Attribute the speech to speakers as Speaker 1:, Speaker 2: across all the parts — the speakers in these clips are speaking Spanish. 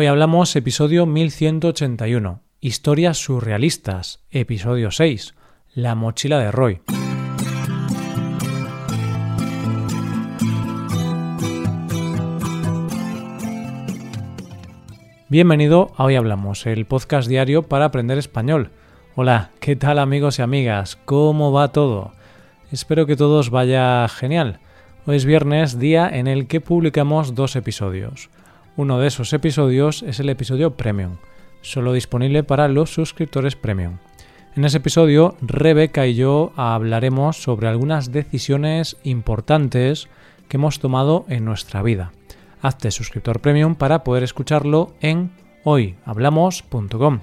Speaker 1: Hoy hablamos episodio 1181, Historias surrealistas, episodio 6, La mochila de Roy. Bienvenido a Hoy Hablamos, el podcast diario para aprender español. Hola, ¿qué tal amigos y amigas? ¿Cómo va todo? Espero que todos vaya genial. Hoy es viernes, día en el que publicamos dos episodios. Uno de esos episodios es el episodio Premium, solo disponible para los suscriptores Premium. En ese episodio, Rebeca y yo hablaremos sobre algunas decisiones importantes que hemos tomado en nuestra vida hazte suscriptor premium para poder escucharlo en hoyhablamos.com.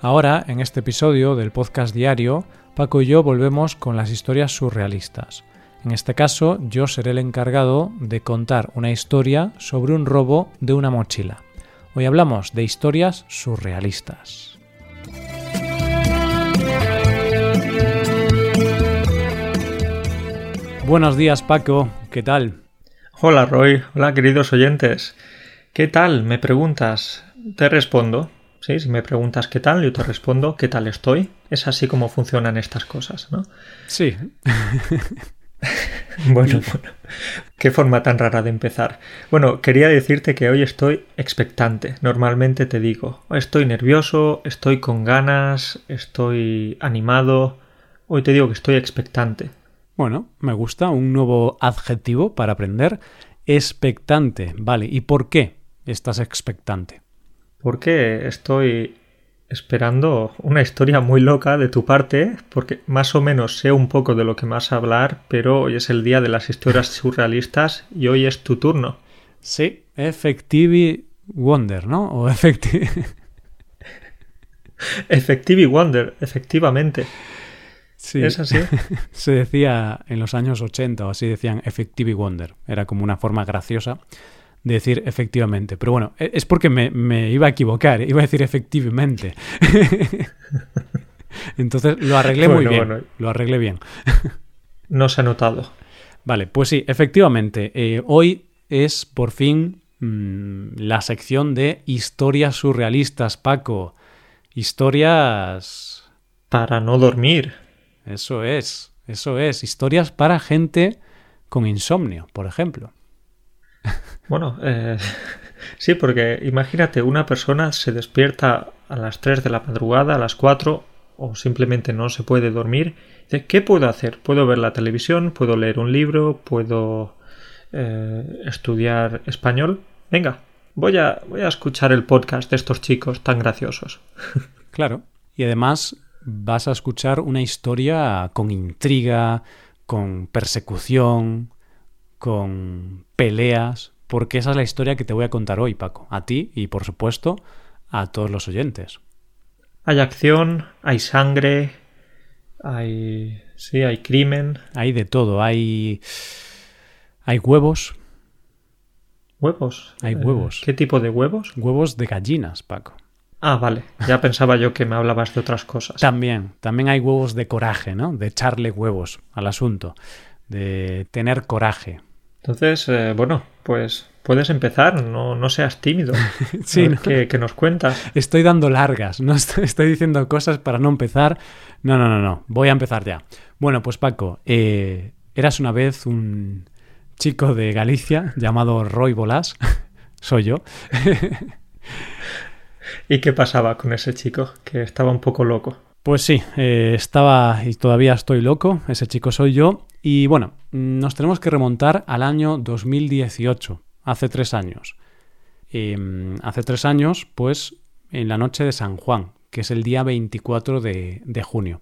Speaker 1: Ahora, en este episodio del podcast diario, Paco y yo volvemos con las historias surrealistas. En este caso, yo seré el encargado de contar una historia sobre un robo de una mochila. Hoy hablamos de historias surrealistas. Buenos días Paco, ¿qué tal?
Speaker 2: Hola Roy, hola queridos oyentes. ¿Qué tal? Me preguntas. Te respondo. Sí, si me preguntas qué tal, yo te respondo qué tal estoy. Es así como funcionan estas cosas, ¿no?
Speaker 1: Sí.
Speaker 2: bueno, bueno. Qué forma tan rara de empezar. Bueno, quería decirte que hoy estoy expectante. Normalmente te digo, estoy nervioso, estoy con ganas, estoy animado. Hoy te digo que estoy expectante.
Speaker 1: Bueno, me gusta un nuevo adjetivo para aprender. Expectante. Vale, ¿y por qué estás expectante?
Speaker 2: Porque estoy esperando una historia muy loca de tu parte, porque más o menos sé un poco de lo que vas a hablar, pero hoy es el día de las historias surrealistas y hoy es tu turno.
Speaker 1: Sí, Effective Wonder, ¿no? O Effective...
Speaker 2: Effective Wonder, efectivamente.
Speaker 1: Sí, es así. Se decía en los años 80 o así decían Effective Wonder. Era como una forma graciosa de decir efectivamente. Pero bueno, e-, es porque me, iba a equivocar. Iba a decir efectivamente. Entonces lo arreglé muy bien. Lo arreglé bien.
Speaker 2: no se ha notado.
Speaker 1: Vale, pues sí, efectivamente. Eh, hoy es por fin mm, la sección de historias surrealistas, Paco. Historias...
Speaker 2: Para no dormir.
Speaker 1: Eso es, eso es. Historias para gente con insomnio, por ejemplo.
Speaker 2: Bueno, eh, sí, porque imagínate, una persona se despierta a las 3 de la madrugada, a las 4, o simplemente no se puede dormir. ¿qué puedo hacer? ¿Puedo ver la televisión? ¿Puedo leer un libro? ¿Puedo eh, estudiar español? Venga, voy a, voy a escuchar el podcast de estos chicos tan graciosos.
Speaker 1: Claro. Y además vas a escuchar una historia con intriga, con persecución, con peleas, porque esa es la historia que te voy a contar hoy, Paco, a ti y por supuesto a todos los oyentes.
Speaker 2: Hay acción, hay sangre, hay sí, hay crimen,
Speaker 1: hay de todo, hay hay huevos.
Speaker 2: ¿Huevos?
Speaker 1: Hay huevos.
Speaker 2: ¿Qué tipo de huevos?
Speaker 1: Huevos de gallinas, Paco.
Speaker 2: Ah, vale. Ya pensaba yo que me hablabas de otras cosas.
Speaker 1: También, también hay huevos de coraje, ¿no? De echarle huevos al asunto, de tener coraje.
Speaker 2: Entonces, eh, bueno, pues puedes empezar, no, no seas tímido. sí, que, nos cuentas.
Speaker 1: Estoy dando largas, no estoy, diciendo cosas para no empezar. No, no, no, no, voy a empezar ya. Bueno, pues Paco, eh, eras una vez un chico de Galicia llamado Roy Bolas, soy yo.
Speaker 2: ¿Y qué pasaba con ese chico? Que estaba un poco loco.
Speaker 1: Pues sí, eh, estaba y todavía estoy loco, ese chico soy yo. Y bueno, nos tenemos que remontar al año 2018, hace tres años. Em, hace tres años, pues en la noche de San Juan, que es el día 24 de, de junio.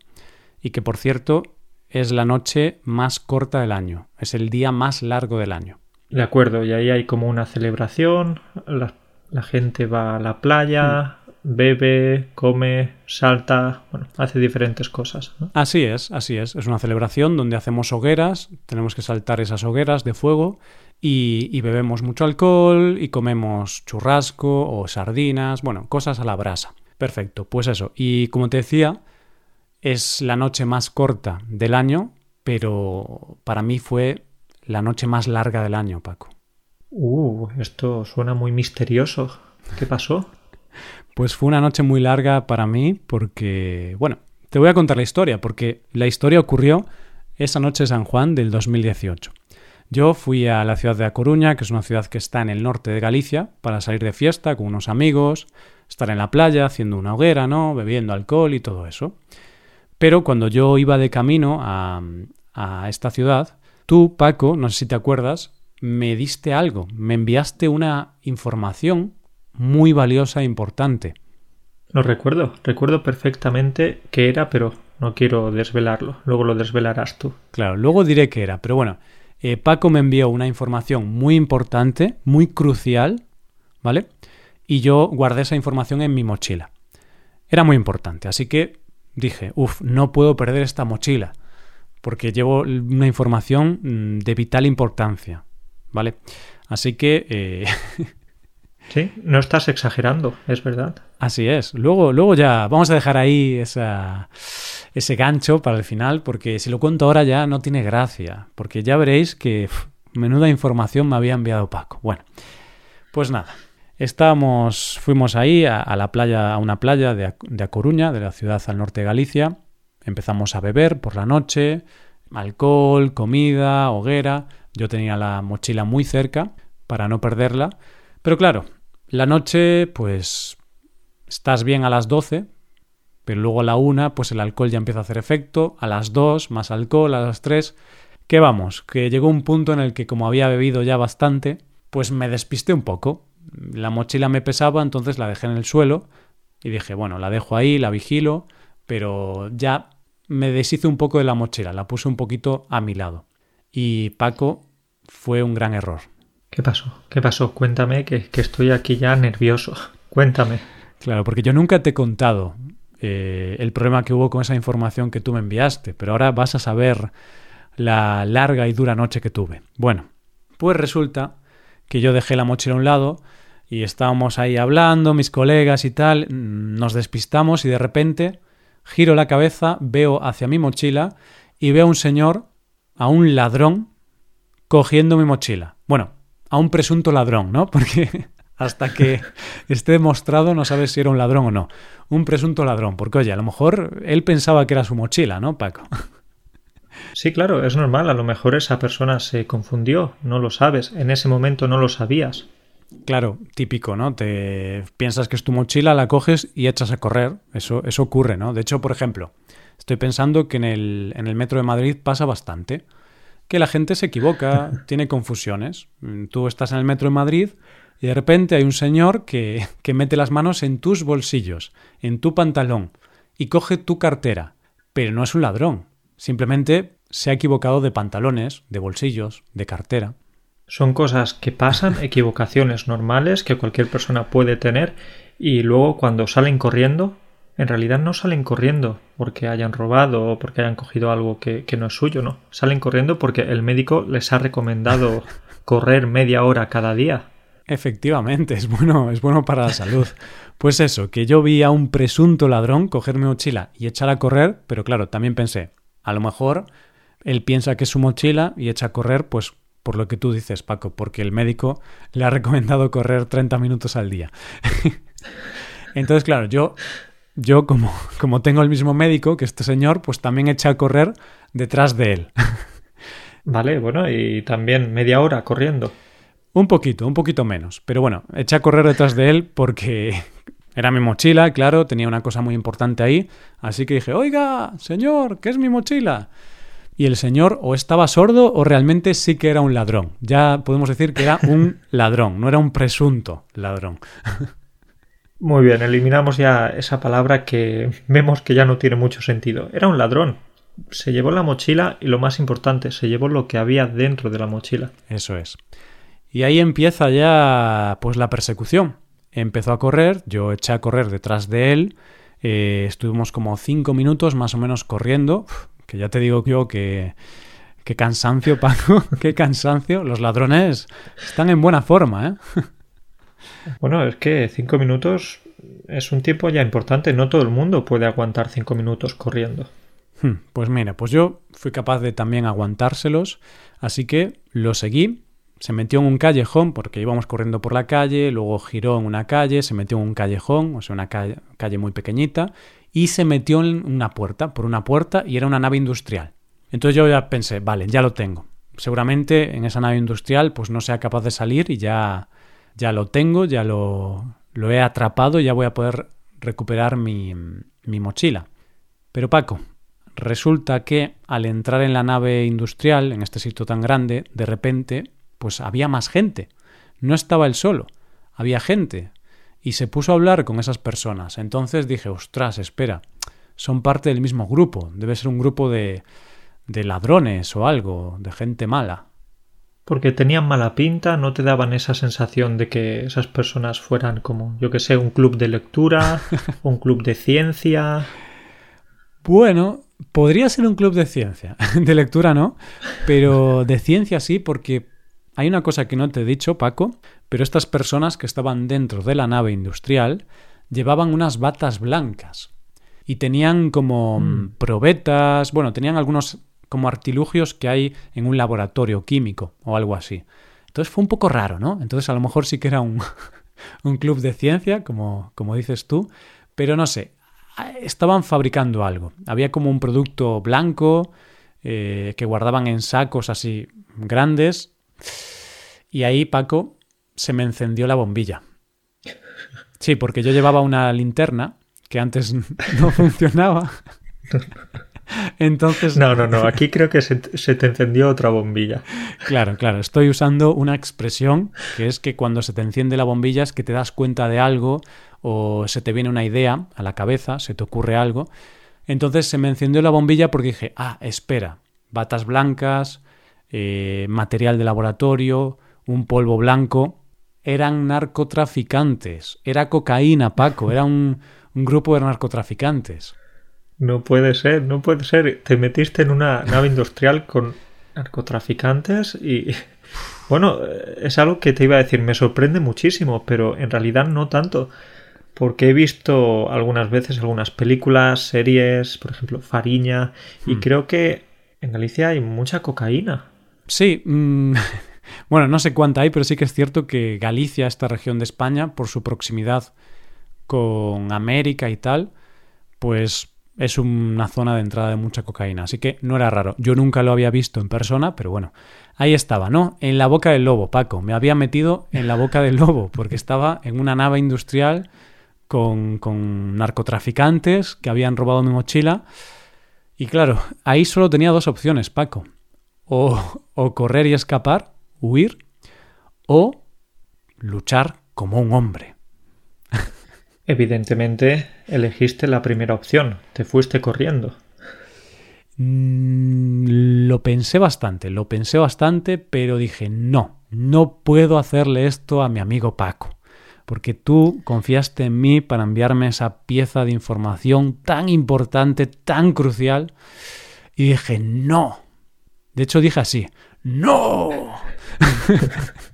Speaker 1: Y que por cierto es la noche más corta del año, es el día más largo del año.
Speaker 2: De acuerdo, y ahí hay como una celebración, la gente va a la playa, hmm. Bebe, come, salta, bueno, hace diferentes cosas.
Speaker 1: Así es, así es. Es una celebración donde hacemos hogueras, tenemos que saltar esas hogueras de fuego y, bebemos mucho alcohol y comemos churrasco o sardinas, bueno, cosas a la brasa. Perfecto, pues eso. Y como te decía, es la noche más corta del año, pero para mí fue la noche más larga del año, Paco.
Speaker 2: Uh, esto suena muy misterioso. ¿Qué pasó?
Speaker 1: Pues fue una noche muy larga para mí porque, bueno, te voy a contar la historia porque la historia ocurrió esa noche de San Juan del 2018. Yo fui a la ciudad de A Coruña, que es una ciudad que está en el norte de Galicia, para salir de fiesta con unos amigos, estar en la playa haciendo una hoguera, ¿no? Bebiendo alcohol y todo eso. Pero cuando yo iba de camino a, a esta ciudad, tú, Paco, no sé si te acuerdas, me diste algo, me enviaste una información muy valiosa e importante.
Speaker 2: Lo recuerdo, recuerdo perfectamente qué era, pero no quiero desvelarlo, luego lo desvelarás tú.
Speaker 1: Claro, luego diré qué era, pero bueno, eh, Paco me envió una información muy importante, muy crucial, ¿vale? Y yo guardé esa información en mi mochila. Era muy importante, así que dije, uff, no puedo perder esta mochila, porque llevo una información mm, de vital importancia, ¿vale? Así que... Eh,
Speaker 2: sí, no estás exagerando, es verdad.
Speaker 1: Así es. Luego, luego ya vamos a dejar ahí ese gancho para el final, porque si lo cuento ahora ya no tiene gracia, porque ya veréis que menuda información me había enviado Paco. Bueno, pues nada. Estábamos, fuimos ahí a, la playa, a una playa de, de A Coruña, de la ciudad al norte de Galicia. Empezamos a beber por la noche, alcohol, comida, hoguera. Yo tenía la mochila muy cerca para no perderla. Pero claro, la noche, pues estás bien a las 12, pero luego a la 1, pues el alcohol ya empieza a hacer efecto, a las 2, más alcohol, a las 3. ¿Qué vamos? Que llegó un punto en el que como había bebido ya bastante, pues me despisté un poco. La mochila me pesaba, entonces la dejé en el suelo y dije, bueno, la dejo ahí, la vigilo, pero ya me deshice un poco de la mochila, la puse un poquito a mi lado. Y Paco fue un gran error.
Speaker 2: ¿Qué pasó? ¿Qué pasó? Cuéntame que, que estoy aquí ya nervioso. Cuéntame.
Speaker 1: Claro, porque yo nunca te he contado eh, el problema que hubo con esa información que tú me enviaste, pero ahora vas a saber la larga y dura noche que tuve. Bueno, pues resulta que yo dejé la mochila a un lado y estábamos ahí hablando, mis colegas y tal, nos despistamos y de repente giro la cabeza, veo hacia mi mochila y veo a un señor, a un ladrón, cogiendo mi mochila. Bueno, a un presunto ladrón, ¿no? Porque hasta que esté demostrado no sabes si era un ladrón o no. Un presunto ladrón, porque oye, a lo mejor él pensaba que era su mochila, ¿no, Paco?
Speaker 2: Sí, claro, es normal, a lo mejor esa persona se confundió, no lo sabes, en ese momento no lo sabías.
Speaker 1: Claro, típico, ¿no? Te piensas que es tu mochila, la coges y echas a correr. Eso, eso ocurre, ¿no? De hecho, por ejemplo, estoy pensando que en el, en el metro de Madrid pasa bastante. Que la gente se equivoca, tiene confusiones. Tú estás en el metro de Madrid y de repente hay un señor que, que mete las manos en tus bolsillos, en tu pantalón, y coge tu cartera. Pero no es un ladrón. Simplemente se ha equivocado de pantalones, de bolsillos, de cartera.
Speaker 2: Son cosas que pasan, equivocaciones normales que cualquier persona puede tener y luego cuando salen corriendo, en realidad no salen corriendo porque hayan robado o porque hayan cogido algo que, que no es suyo, no. Salen corriendo porque el médico les ha recomendado correr media hora cada día.
Speaker 1: Efectivamente, es bueno, es bueno para la salud. Pues eso, que yo vi a un presunto ladrón coger mi mochila y echar a correr, pero claro, también pensé, a lo mejor él piensa que es su mochila y echa a correr, pues por lo que tú dices, Paco, porque el médico le ha recomendado correr 30 minutos al día. Entonces, claro, yo, yo como, como tengo el mismo médico que este señor, pues también eché a correr detrás de él.
Speaker 2: Vale, bueno, y también media hora corriendo.
Speaker 1: Un poquito, un poquito menos. Pero bueno, eché a correr detrás de él porque era mi mochila, claro, tenía una cosa muy importante ahí. Así que dije, oiga, señor, ¿qué es mi mochila? Y el señor o estaba sordo o realmente sí que era un ladrón. Ya podemos decir que era un ladrón, no era un presunto ladrón.
Speaker 2: Muy bien, eliminamos ya esa palabra que vemos que ya no tiene mucho sentido. Era un ladrón. Se llevó la mochila y lo más importante, se llevó lo que había dentro de la mochila.
Speaker 1: Eso es. Y ahí empieza ya pues la persecución. Empezó a correr, yo eché a correr detrás de él, eh, estuvimos como cinco minutos más o menos corriendo, que ya te digo yo que... Qué cansancio, Paco, qué cansancio. Los ladrones están en buena forma, ¿eh?
Speaker 2: Bueno, es que cinco minutos es un tiempo ya importante. No todo el mundo puede aguantar cinco minutos corriendo.
Speaker 1: Hmm, pues mira, pues yo fui capaz de también aguantárselos, así que lo seguí se metió en un callejón, porque íbamos corriendo por la calle, luego giró en una calle, se metió en un callejón, o sea, una calle, calle muy pequeñita, y se metió en una puerta, por una puerta, y era una nave industrial. Entonces yo ya pensé, vale, ya lo tengo. Seguramente en esa nave industrial pues no sea capaz de salir y ya, ya lo tengo, ya lo, lo he atrapado ya voy a poder recuperar mi, mi mochila. Pero Paco, resulta que al entrar en la nave industrial, en este sitio tan grande, de repente, pues había más gente. No estaba él solo, había gente. Y se puso a hablar con esas personas. Entonces dije, ostras, espera, son parte del mismo grupo. Debe ser un grupo de, de ladrones o algo, de gente mala.
Speaker 2: Porque tenían mala pinta, no te daban esa sensación de que esas personas fueran como, yo que sé, un club de lectura, un club de ciencia.
Speaker 1: Bueno, podría ser un club de ciencia. De lectura no, pero de ciencia sí, porque hay una cosa que no te he dicho, Paco, pero estas personas que estaban dentro de la nave industrial llevaban unas batas blancas y tenían como mm. probetas, bueno, tenían algunos como artilugios que hay en un laboratorio químico o algo así. Entonces fue un poco raro, ¿no? Entonces a lo mejor sí que era un, un club de ciencia, como, como dices tú, pero no sé, estaban fabricando algo. Había como un producto blanco eh, que guardaban en sacos así grandes y ahí Paco se me encendió la bombilla. Sí, porque yo llevaba una linterna que antes no funcionaba. Entonces.
Speaker 2: No, no, no. Aquí creo que se, se, te encendió otra bombilla.
Speaker 1: Claro, claro. Estoy usando una expresión que es que cuando se te enciende la bombilla es que te das cuenta de algo o se te viene una idea a la cabeza, se te ocurre algo. Entonces se me encendió la bombilla porque dije, ah, espera, batas blancas, eh, material de laboratorio, un polvo blanco. Eran narcotraficantes. Era cocaína, Paco. Era un, un grupo de narcotraficantes.
Speaker 2: No puede ser, no puede ser. Te metiste en una nave industrial con narcotraficantes y... Bueno, es algo que te iba a decir, me sorprende muchísimo, pero en realidad no tanto. Porque he visto algunas veces algunas películas, series, por ejemplo, Fariña, y hmm. creo que en Galicia hay mucha cocaína.
Speaker 1: Sí, mm, bueno, no sé cuánta hay, pero sí que es cierto que Galicia, esta región de España, por su proximidad con América y tal, pues es una zona de entrada de mucha cocaína, así que no era raro. Yo nunca lo había visto en persona, pero bueno, ahí estaba, ¿no? En la boca del lobo, Paco. Me había metido en la boca del lobo porque estaba en una nave industrial con, con narcotraficantes que habían robado mi mochila. Y claro, ahí solo tenía dos opciones, Paco. O, o correr y escapar, huir, o luchar como un hombre.
Speaker 2: Evidentemente elegiste la primera opción, te fuiste corriendo.
Speaker 1: Mm, lo pensé bastante, lo pensé bastante, pero dije, no, no puedo hacerle esto a mi amigo Paco, porque tú confiaste en mí para enviarme esa pieza de información tan importante, tan crucial, y dije, no. De hecho dije así, no.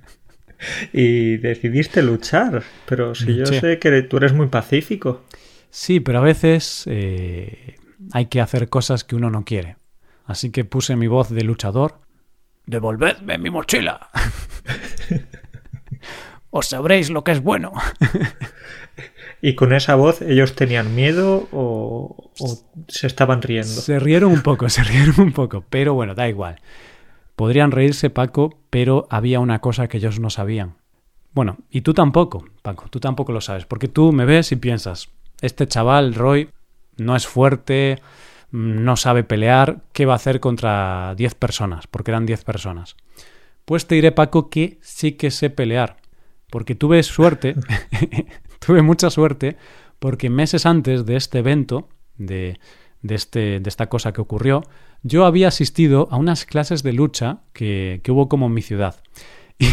Speaker 2: y decidiste luchar. Pero si yo sé que tú eres muy pacífico.
Speaker 1: Sí, pero a veces eh, hay que hacer cosas que uno no quiere. Así que puse mi voz de luchador. Devolvedme mi mochila. Os sabréis lo que es bueno.
Speaker 2: ¿Y con esa voz ellos tenían miedo o, o, se estaban riendo?
Speaker 1: Se rieron un poco, se rieron un poco, pero bueno, da igual. Podrían reírse, Paco, pero había una cosa que ellos no sabían. Bueno, y tú tampoco, Paco, tú tampoco lo sabes, porque tú me ves y piensas, este chaval, Roy, no es fuerte, no sabe pelear, ¿qué va a hacer contra 10 personas? Porque eran 10 personas. Pues te diré, Paco, que sí que sé pelear, porque tuve suerte, tuve mucha suerte, porque meses antes de este evento, de, de, este, de esta cosa que ocurrió, yo había asistido a unas clases de lucha que, hubo como en mi ciudad.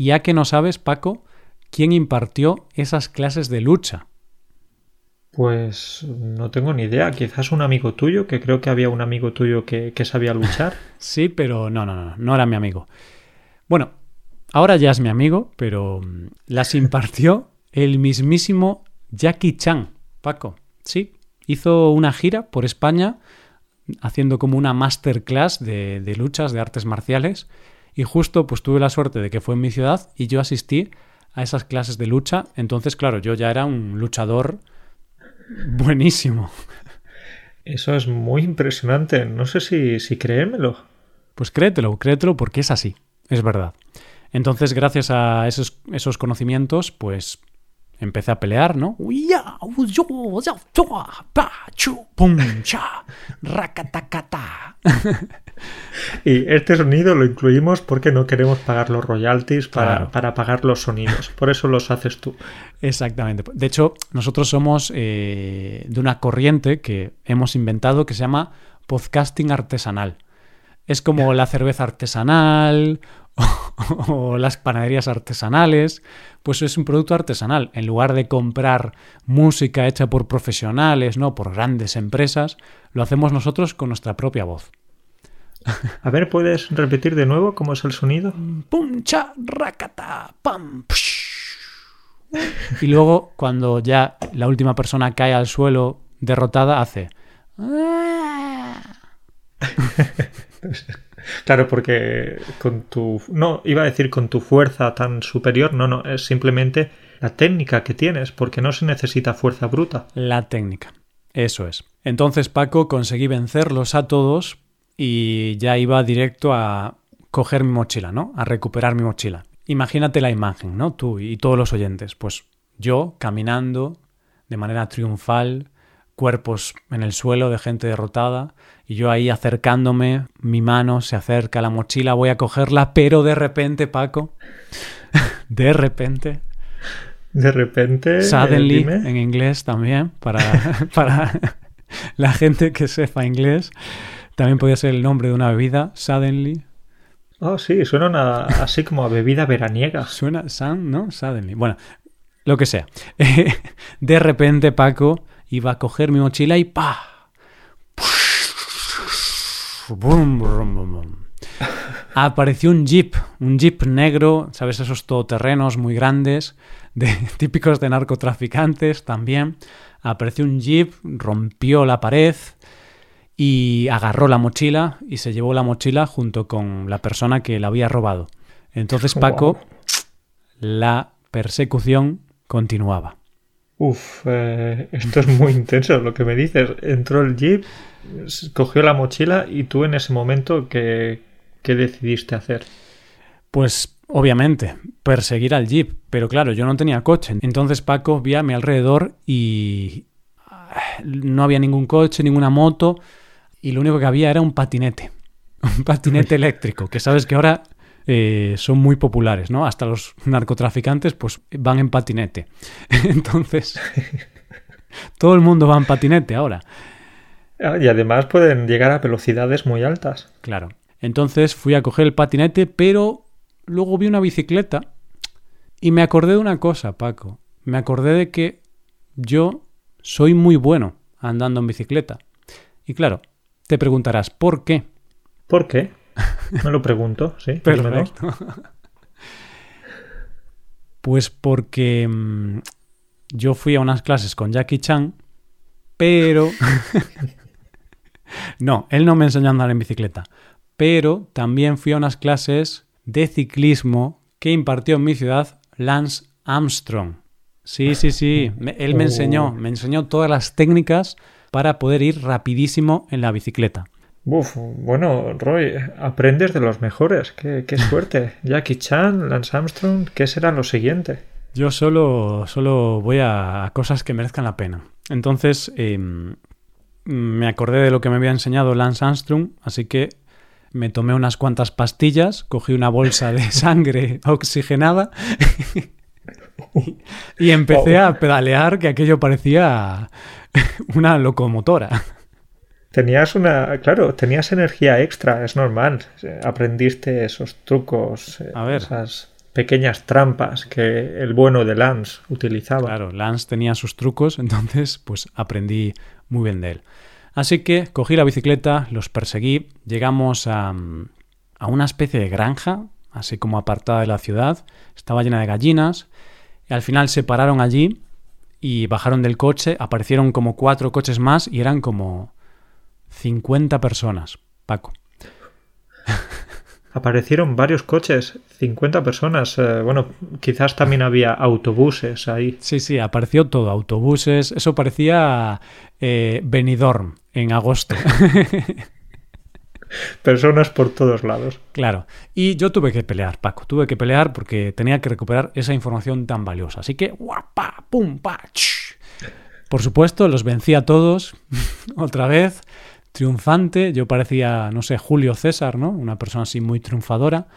Speaker 1: Y ya que no sabes, Paco, ¿quién impartió esas clases de lucha?
Speaker 2: Pues no tengo ni idea. Quizás un amigo tuyo, que creo que había un amigo tuyo que, que sabía luchar.
Speaker 1: sí, pero no, no, no, no era mi amigo. Bueno, ahora ya es mi amigo, pero mm, las impartió el mismísimo Jackie Chan, Paco. Sí, hizo una gira por España haciendo como una masterclass de, de luchas, de artes marciales. Y justo pues tuve la suerte de que fue en mi ciudad y yo asistí a esas clases de lucha. Entonces, claro, yo ya era un luchador buenísimo.
Speaker 2: Eso es muy impresionante. No sé si, si creérmelo.
Speaker 1: Pues créetelo, créetelo porque es así. Es verdad. Entonces, gracias a esos, esos conocimientos, pues empecé a pelear, ¿no?
Speaker 2: y este sonido lo incluimos porque no queremos pagar los royalties para, para pagar los sonidos. Por eso los haces tú.
Speaker 1: Exactamente. De hecho, nosotros somos eh, de una corriente que hemos inventado que se llama podcasting artesanal. Es como la cerveza artesanal o, las panaderías artesanales, pues es un producto artesanal. En lugar de comprar música hecha por profesionales, no por grandes empresas, lo hacemos nosotros con nuestra propia voz.
Speaker 2: A ver, ¿puedes repetir de nuevo cómo es el sonido?
Speaker 1: Pum, cha, racata, pam, Y luego, cuando ya la última persona cae al suelo derrotada, hace.
Speaker 2: Claro, porque con tu... No, iba a decir con tu fuerza tan superior, no, no, es simplemente la técnica que tienes, porque no se necesita fuerza bruta.
Speaker 1: La técnica, eso es. Entonces, Paco, conseguí vencerlos a todos y ya iba directo a coger mi mochila, ¿no? A recuperar mi mochila. Imagínate la imagen, ¿no? Tú y todos los oyentes. Pues yo caminando de manera triunfal, cuerpos en el suelo de gente derrotada, y yo ahí acercándome, mi mano se acerca a la mochila, voy a cogerla, pero de repente, Paco, de repente...
Speaker 2: De repente...
Speaker 1: Suddenly, en inglés también, para, para la gente que sepa inglés. También podría ser el nombre de una bebida, Suddenly.
Speaker 2: Oh, sí, suena así como a bebida veraniega.
Speaker 1: Suena, sun, ¿no? Suddenly. Bueno, lo que sea. de repente, Paco iba a coger mi mochila y ¡pa! Apareció un jeep, un jeep negro, ¿sabes? Esos todoterrenos muy grandes, de, típicos de narcotraficantes también. Apareció un jeep, rompió la pared y agarró la mochila y se llevó la mochila junto con la persona que la había robado. Entonces Paco, la persecución continuaba.
Speaker 2: Uf, eh, esto es muy intenso lo que me dices. Entró el jeep, cogió la mochila y tú en ese momento, ¿qué, qué decidiste hacer?
Speaker 1: Pues obviamente, perseguir al jeep. Pero claro, yo no tenía coche. Entonces Paco vi a mi alrededor y no había ningún coche, ninguna moto. Y lo único que había era un patinete. Un patinete eléctrico, que sabes que ahora eh, son muy populares, ¿no? Hasta los narcotraficantes pues van en patinete. Entonces, todo el mundo va en patinete ahora.
Speaker 2: Ah, y además pueden llegar a velocidades muy altas.
Speaker 1: Claro. Entonces fui a coger el patinete, pero luego vi una bicicleta y me acordé de una cosa, Paco. Me acordé de que yo soy muy bueno andando en bicicleta. Y claro, te preguntarás, ¿por qué?
Speaker 2: ¿Por qué? Me lo pregunto, sí.
Speaker 1: Perfecto. Pues porque mm, yo fui a unas clases con Jackie Chan, pero... no, él no me enseñó a andar en bicicleta, pero también fui a unas clases de ciclismo que impartió en mi ciudad Lance Armstrong. Sí, sí, sí, él me enseñó, oh. me enseñó todas las técnicas para poder ir rapidísimo en la bicicleta.
Speaker 2: Uf, bueno, Roy, aprendes de los mejores. Qué, suerte. Jackie Chan, Lance Armstrong, ¿qué será lo siguiente?
Speaker 1: Yo solo, solo voy a cosas que merezcan la pena. Entonces, em, me acordé de lo que me había enseñado Lance Armstrong, así que me tomé unas cuantas pastillas, cogí una bolsa de sangre oxigenada y empecé a pedalear que aquello parecía una locomotora.
Speaker 2: Tenías una, claro, tenías energía extra, es normal. Aprendiste esos trucos, eh, esas pequeñas trampas que el bueno de Lance utilizaba.
Speaker 1: Claro, Lance tenía sus trucos, entonces pues aprendí muy bien de él. Así que cogí la bicicleta, los perseguí, llegamos a, a una especie de granja, así como apartada de la ciudad, estaba llena de gallinas, y al final se pararon allí y bajaron del coche, aparecieron como cuatro coches más y eran como 50 personas, Paco.
Speaker 2: aparecieron varios coches, 50 personas. Eh, bueno, quizás también había autobuses ahí.
Speaker 1: Sí, sí, apareció todo, autobuses. Eso parecía eh, Benidorm en agosto.
Speaker 2: Personas por todos lados.
Speaker 1: Claro. Y yo tuve que pelear, Paco. Tuve que pelear porque tenía que recuperar esa información tan valiosa. Así que, guapa, pum, pa, Por supuesto, los vencí a todos. Otra vez triunfante. Yo parecía, no sé, Julio César, ¿no? Una persona así muy triunfadora.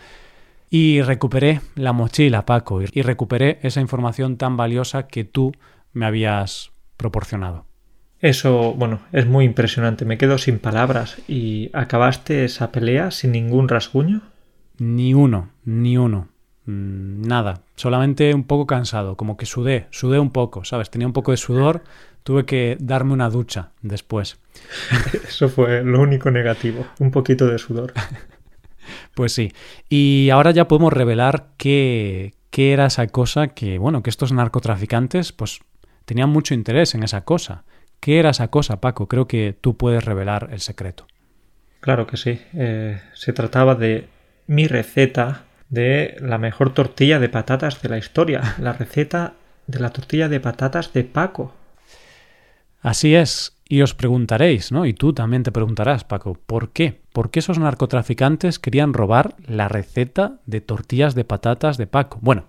Speaker 1: Y recuperé la mochila, Paco, y recuperé esa información tan valiosa que tú me habías proporcionado.
Speaker 2: Eso, bueno, es muy impresionante. Me quedo sin palabras. ¿Y acabaste esa pelea sin ningún rasguño?
Speaker 1: Ni uno, ni uno. Mm, nada. Solamente un poco cansado. Como que sudé, sudé un poco, ¿sabes? Tenía un poco de sudor tuve que darme una ducha después.
Speaker 2: Eso fue lo único negativo, un poquito de sudor.
Speaker 1: pues sí. Y ahora ya podemos revelar qué, qué era esa cosa que, bueno, que estos narcotraficantes, pues, tenían mucho interés en esa cosa. ¿Qué era esa cosa, Paco? Creo que tú puedes revelar el secreto.
Speaker 2: Claro que sí. Eh, se trataba de mi receta de la mejor tortilla de patatas de la historia. La receta de la tortilla de patatas de Paco.
Speaker 1: Así es, y os preguntaréis, ¿no? Y tú también te preguntarás, Paco, ¿por qué? ¿Por qué esos narcotraficantes querían robar la receta de tortillas de patatas de Paco? Bueno,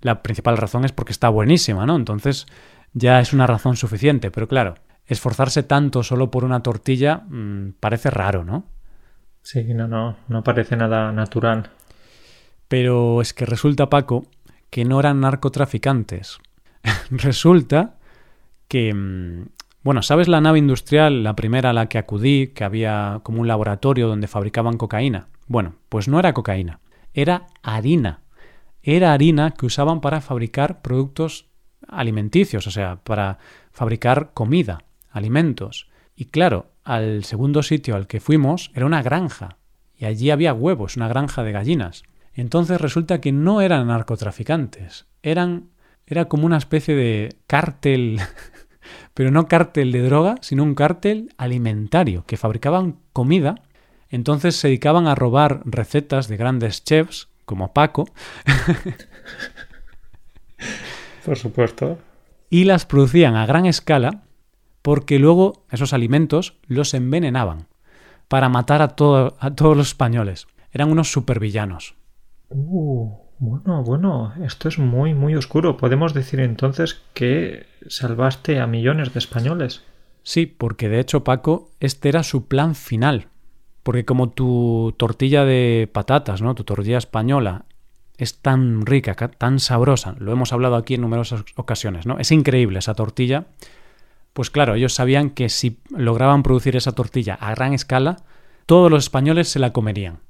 Speaker 1: la principal razón es porque está buenísima, ¿no? Entonces ya es una razón suficiente, pero claro, esforzarse tanto solo por una tortilla mm, parece raro, ¿no?
Speaker 2: Sí, no, no, no parece nada natural.
Speaker 1: Pero es que resulta, Paco, que no eran narcotraficantes. resulta que, mm, bueno, ¿sabes la nave industrial, la primera a la que acudí, que había como un laboratorio donde fabricaban cocaína? Bueno, pues no era cocaína, era harina. Era harina que usaban para fabricar productos alimenticios, o sea, para fabricar comida, alimentos. Y claro, al segundo sitio al que fuimos era una granja, y allí había huevos, una granja de gallinas. Entonces resulta que no eran narcotraficantes, eran era como una especie de cártel pero no cártel de droga, sino un cártel alimentario, que fabricaban comida, entonces se dedicaban a robar recetas de grandes chefs, como Paco.
Speaker 2: Por supuesto.
Speaker 1: Y las producían a gran escala porque luego esos alimentos los envenenaban para matar a, a todos los españoles. Eran unos supervillanos.
Speaker 2: Uh. Bueno, bueno, esto es muy, muy oscuro. Podemos decir entonces que salvaste a millones de españoles.
Speaker 1: Sí, porque de hecho, Paco, este era su plan final. Porque como tu tortilla de patatas, ¿no? Tu tortilla española es tan rica, tan sabrosa, lo hemos hablado aquí en numerosas ocasiones, ¿no? Es increíble esa tortilla. Pues claro, ellos sabían que si lograban producir esa tortilla a gran escala, todos los españoles se la comerían.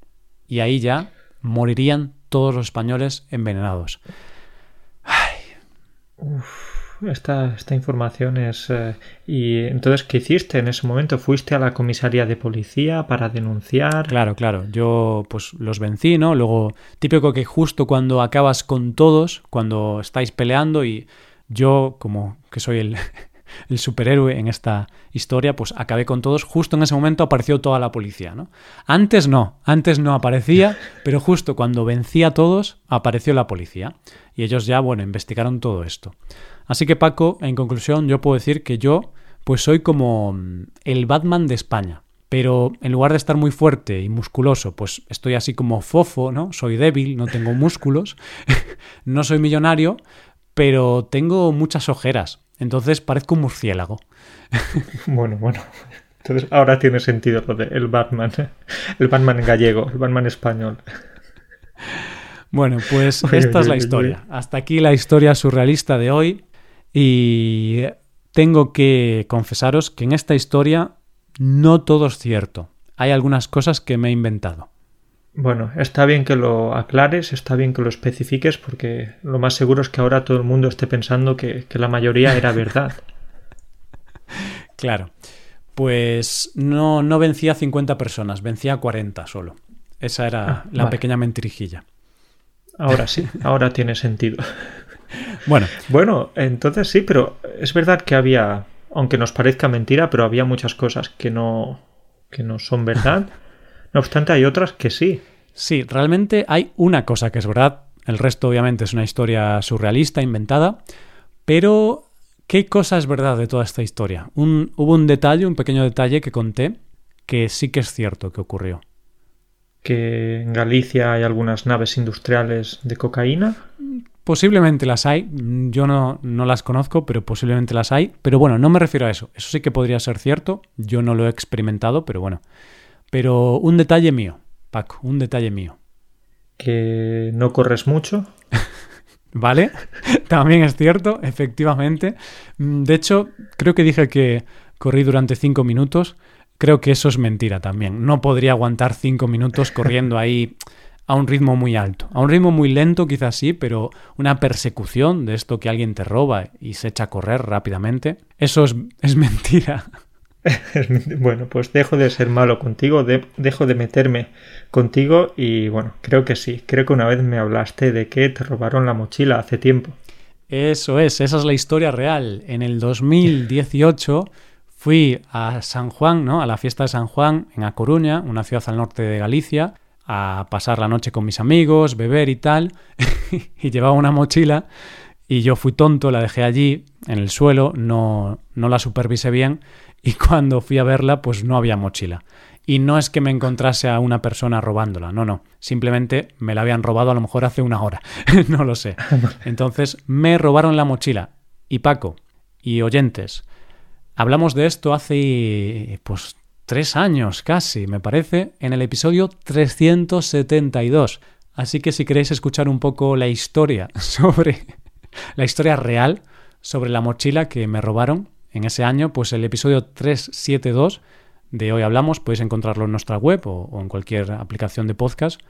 Speaker 1: Y ahí ya morirían todos los españoles envenenados.
Speaker 2: esta, esta, información es... Eh, ¿Y entonces qué hiciste en ese momento? ¿Fuiste a la comisaría de policía para denunciar?
Speaker 1: Claro, claro. Yo pues los vencí, ¿no? Luego, típico que justo cuando acabas con todos, cuando estáis peleando y yo, como que soy el, el superhéroe en esta historia, pues acabé con todos. Justo en ese momento apareció toda la policía, ¿no? Antes no, antes no aparecía, pero justo cuando vencí a todos, apareció la policía. Y ellos ya, bueno, investigaron todo esto. Así que Paco, en conclusión, yo puedo decir que yo, pues soy como mm, el Batman de España. Pero en lugar de estar muy fuerte y musculoso, pues estoy así como fofo, ¿no? Soy débil, no tengo músculos, no soy millonario, pero tengo muchas ojeras. Entonces parezco un murciélago.
Speaker 2: Bueno, bueno. Entonces ahora tiene sentido lo de el Batman. El Batman gallego, el Batman español.
Speaker 1: Bueno, pues esta es la historia. Hasta aquí la historia surrealista de hoy. Y tengo que confesaros que en esta historia no todo es cierto. Hay algunas cosas que me he inventado.
Speaker 2: Bueno, está bien que lo aclares, está bien que lo especifiques, porque lo más seguro es que ahora todo el mundo esté pensando que, la mayoría era verdad.
Speaker 1: claro. Pues no, no vencía a 50 personas, vencía a 40 solo. Esa era ah, la pequeña mentirijilla.
Speaker 2: Ahora sí, ahora tiene sentido.
Speaker 1: Bueno.
Speaker 2: Bueno, entonces sí, pero es verdad que había, aunque nos parezca mentira, pero había muchas cosas que no, que no son verdad. No obstante, hay otras que sí.
Speaker 1: Sí, realmente hay una cosa que es verdad. El resto obviamente es una historia surrealista, inventada. Pero, ¿qué cosa es verdad de toda esta historia? hubo un detalle, un pequeño detalle que conté que sí que es cierto que ocurrió.
Speaker 2: ¿Que en Galicia hay algunas naves industriales de cocaína?
Speaker 1: Posiblemente las hay, yo no, no, las conozco, pero posiblemente las hay. Pero bueno, no me refiero a eso. Eso sí que podría ser cierto. Yo no lo he experimentado, pero bueno. Pero un detalle mío, Paco, un detalle mío.
Speaker 2: ¿Que no corres mucho?
Speaker 1: ¿Vale? También es cierto, efectivamente. De hecho, creo que dije que corrí durante cinco minutos. Creo que eso es mentira también. No podría aguantar cinco minutos corriendo ahí a un ritmo muy alto. A un ritmo muy lento quizás sí, pero una persecución de esto que alguien te roba y se echa a correr rápidamente, eso es, es mentira.
Speaker 2: bueno, pues dejo de ser malo contigo, dejo de meterme contigo y bueno, creo que sí. Creo que una vez me hablaste de que te robaron la mochila hace tiempo.
Speaker 1: Eso es, esa es la historia real. En el 2018 fui a San Juan, ¿no? A la fiesta de San Juan en A Coruña, una ciudad al norte de Galicia, a pasar la noche con mis amigos, beber y tal, y llevaba una mochila y yo fui tonto, la dejé allí en el suelo, no, no la supervisé bien y cuando fui a verla pues no había mochila. Y no es que me encontrase a una persona robándola, no, no, simplemente me la habían robado a lo mejor hace una hora, no lo sé. Entonces me robaron la mochila. Y Paco, y oyentes, hablamos de esto hace pues tres años casi, me parece, en el episodio 372. Así que si queréis escuchar un poco la historia sobre la historia real sobre la mochila que me robaron en ese año, pues el episodio 372 de Hoy Hablamos podéis encontrarlo en nuestra web o, en cualquier aplicación de podcast.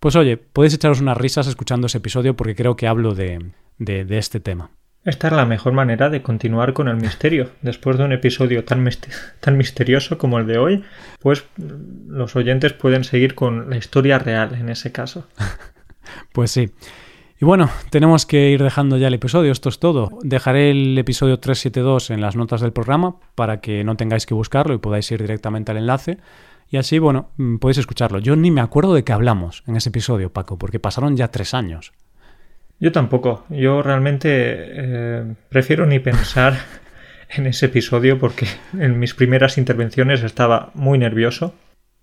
Speaker 1: Pues oye, podéis echaros unas risas escuchando ese episodio porque creo que hablo de este tema.
Speaker 2: Esta es la mejor manera de continuar con el misterio. Después de un episodio tan, tan misterioso como el de hoy, pues los oyentes pueden seguir con la historia real en ese caso.
Speaker 1: pues sí. Y bueno, tenemos que ir dejando ya el episodio, esto es todo. Dejaré el episodio 372 en las notas del programa para que no tengáis que buscarlo y podáis ir directamente al enlace. Y así, bueno, mm, podéis escucharlo. Yo ni me acuerdo de qué hablamos en ese episodio, Paco, porque pasaron ya tres años.
Speaker 2: Yo tampoco. Yo realmente eh, prefiero ni pensar en ese episodio porque en mis primeras intervenciones estaba muy nervioso.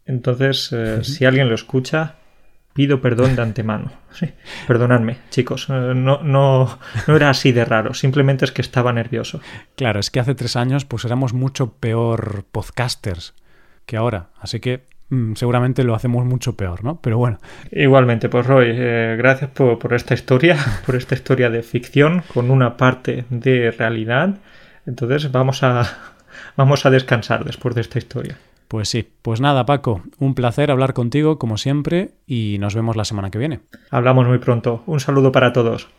Speaker 2: Entonces, eh, si alguien lo escucha, pido perdón de antemano. Perdonadme, chicos. Eh, no, no, no era así de raro. Simplemente es que estaba nervioso.
Speaker 1: Claro, es que hace tres años pues éramos mucho peor podcasters que ahora. Así que Mm, seguramente lo hacemos mucho peor, ¿no? Pero bueno.
Speaker 2: Igualmente, pues Roy, eh, gracias por, por, esta historia, por esta historia de ficción con una parte de realidad. Entonces vamos a, vamos a descansar después de esta historia.
Speaker 1: Pues sí, pues nada, Paco, un placer hablar contigo como siempre y nos vemos la semana que viene.
Speaker 2: Hablamos muy pronto. Un saludo para todos.